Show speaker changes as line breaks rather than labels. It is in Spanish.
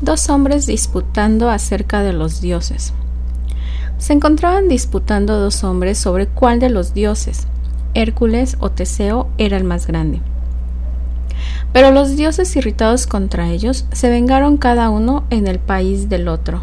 Dos hombres disputando acerca de los dioses. Se encontraban disputando dos hombres sobre cuál de los dioses, Hércules o Teseo, era el más grande. Pero los dioses irritados contra ellos se vengaron cada uno en el país del otro,